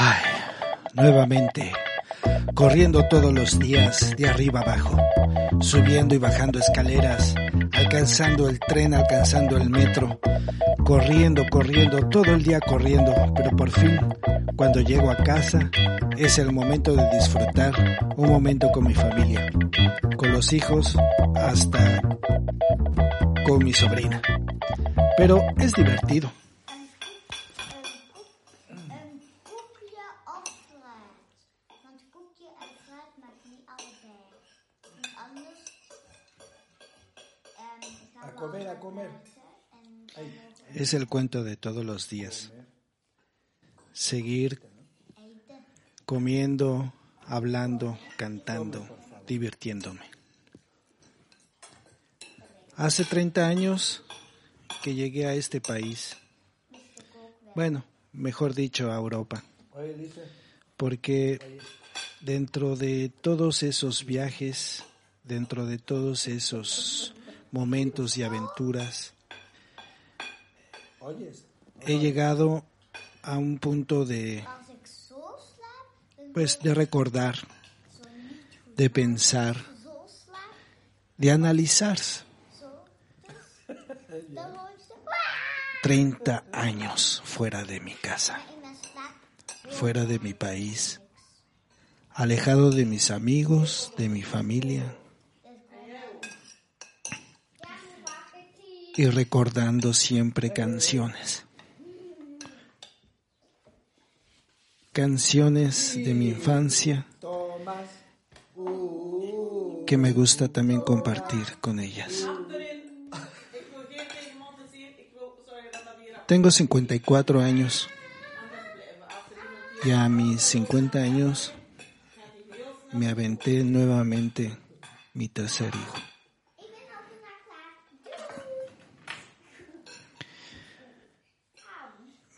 Ay, nuevamente, corriendo todos los días de arriba abajo, subiendo y bajando escaleras, alcanzando el tren, alcanzando el metro, corriendo, corriendo, todo el día corriendo, pero por fin, cuando llego a casa, es el momento de disfrutar un momento con mi familia, con los hijos, hasta con mi sobrina. Pero es divertido. Comer, a comer. Es el cuento de todos los días. Seguir comiendo, hablando, cantando, divirtiéndome. Hace 30 años que llegué a este país. Bueno, mejor dicho, a Europa. Porque dentro de todos esos viajes, dentro de todos esos momentos y aventuras, he llegado a un punto de pues de recordar, de pensar, de analizar zo. Dus, dan hoor je zo. 30 años fuera de mi casa, fuera de mi país, alejado de mis amigos, de mi familia y recordando siempre canciones. Canciones de mi infancia que me gusta también compartir con ellas. Tengo 54 años y a mis 50 años me aventé nuevamente mi tercer hijo.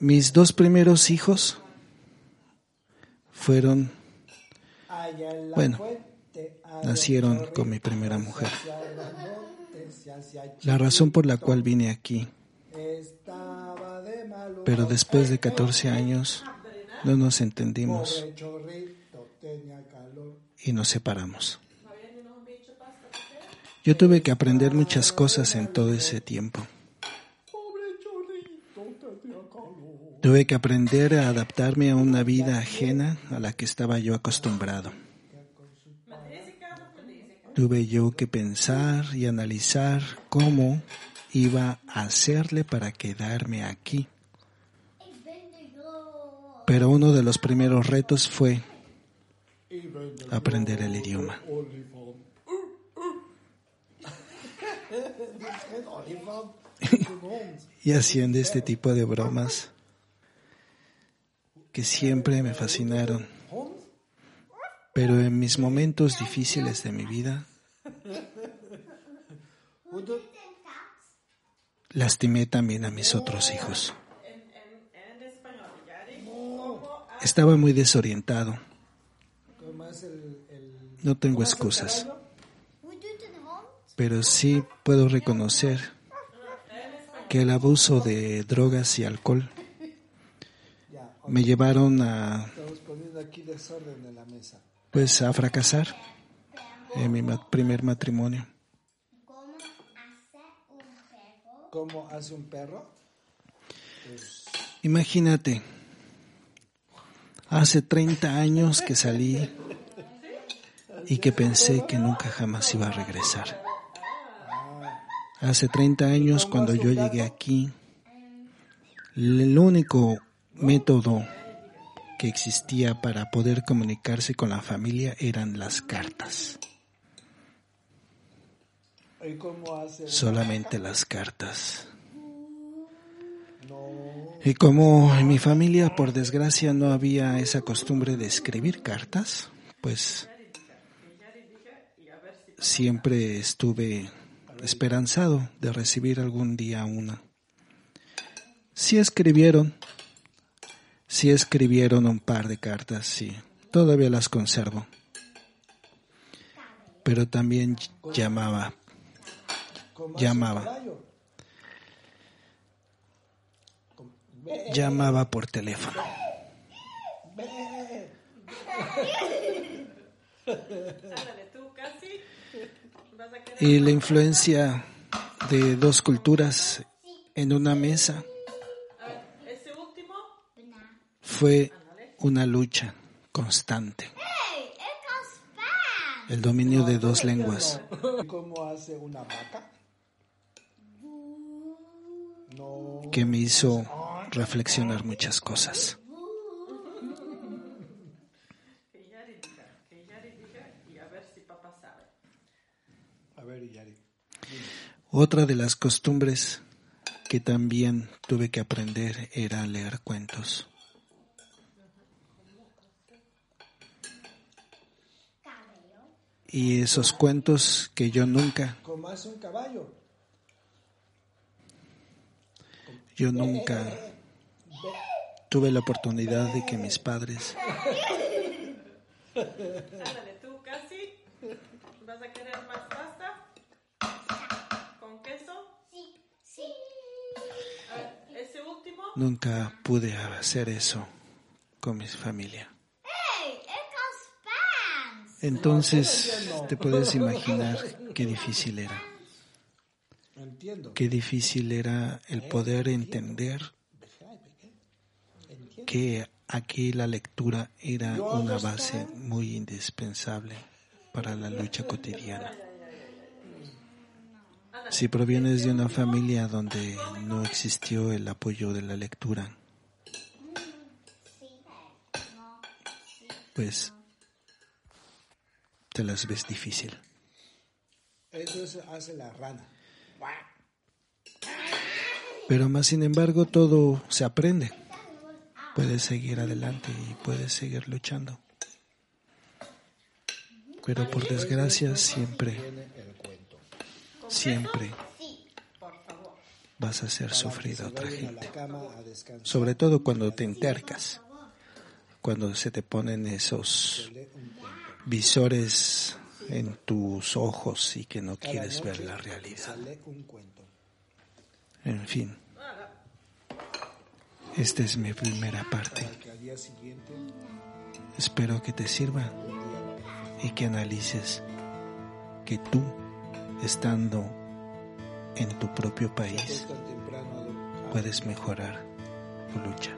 Mis dos primeros hijos fueron, bueno, nacieron con mi primera mujer. La razón por la cual vine aquí, pero después de 14 años no nos entendimos y nos separamos. Yo tuve que aprender muchas cosas en todo ese tiempo. Tuve que aprender a adaptarme a una vida ajena a la que estaba yo acostumbrado. Tuve yo que pensar y analizar cómo iba a hacerle para quedarme aquí. Pero uno de los primeros retos fue aprender el idioma. y haciendo este tipo de bromas que siempre me fascinaron. Pero en mis momentos difíciles de mi vida, lastimé también a mis otros hijos. Estaba muy desorientado. No tengo excusas, pero sí puedo reconocer que el abuso de drogas y alcohol me llevaron a Estamos poniendo aquí desorden en la mesa. pues a fracasar en mi primer matrimonio. Komen hace un perro. ¿Cómo hace un perro? Imagínate, hace 30 años que salí y que pensé que nunca jamás iba a regresar. Hace 30 años cuando yo llegué aquí, el único método que existía para poder comunicarse con la familia eran las cartas, solamente las cartas. Y como en mi familia, por desgracia, no había esa costumbre de escribir cartas, pues siempre estuve esperanzado de recibir algún día una. Sí escribieron, sí escribieron un par de cartas, sí. Todavía las conservo. Pero también llamaba. Llamaba. Llamaba por teléfono. Y la influencia de dos culturas en una mesa fue una lucha constante. El dominio de dos lenguas. ¿Cómo hace una vaca? Que me hizo reflexionar muchas cosas. que Yari diga, que Yari diga y a ver si papá sabe. A ver, Yari. Otra de las costumbres que también tuve que aprender era leer cuentos. Y esos cuentos que yo nunca, ¿Cómo hace un caballo? yo nunca tuve la oportunidad de que mis padres Ándale, tú casi vas a querer más pasta con queso. Sí, sí. A ver, ese último, nunca pude hacer eso con mi familia. Entonces te puedes imaginar qué difícil era. Qué difícil era el poder entender que aquí la lectura era una base muy indispensable para la lucha cotidiana. Si provienes de una familia donde no existió el apoyo de la lectura, pues te las ves difícil. Eso es- hace la rana. Pero más sin embargo todo se aprende. Puedes seguir adelante y puedes seguir luchando. Pero por desgracia siempre, siempre vas a hacer sufrir a otra gente. Sobre todo cuando te entercas, cuando se te ponen esos. Visores en tus ojos y que no quieres ver la realidad. En fin, esta es mi primera parte. Espero que te sirva y que analices que tú, estando en tu propio país, puedes mejorar tu lucha.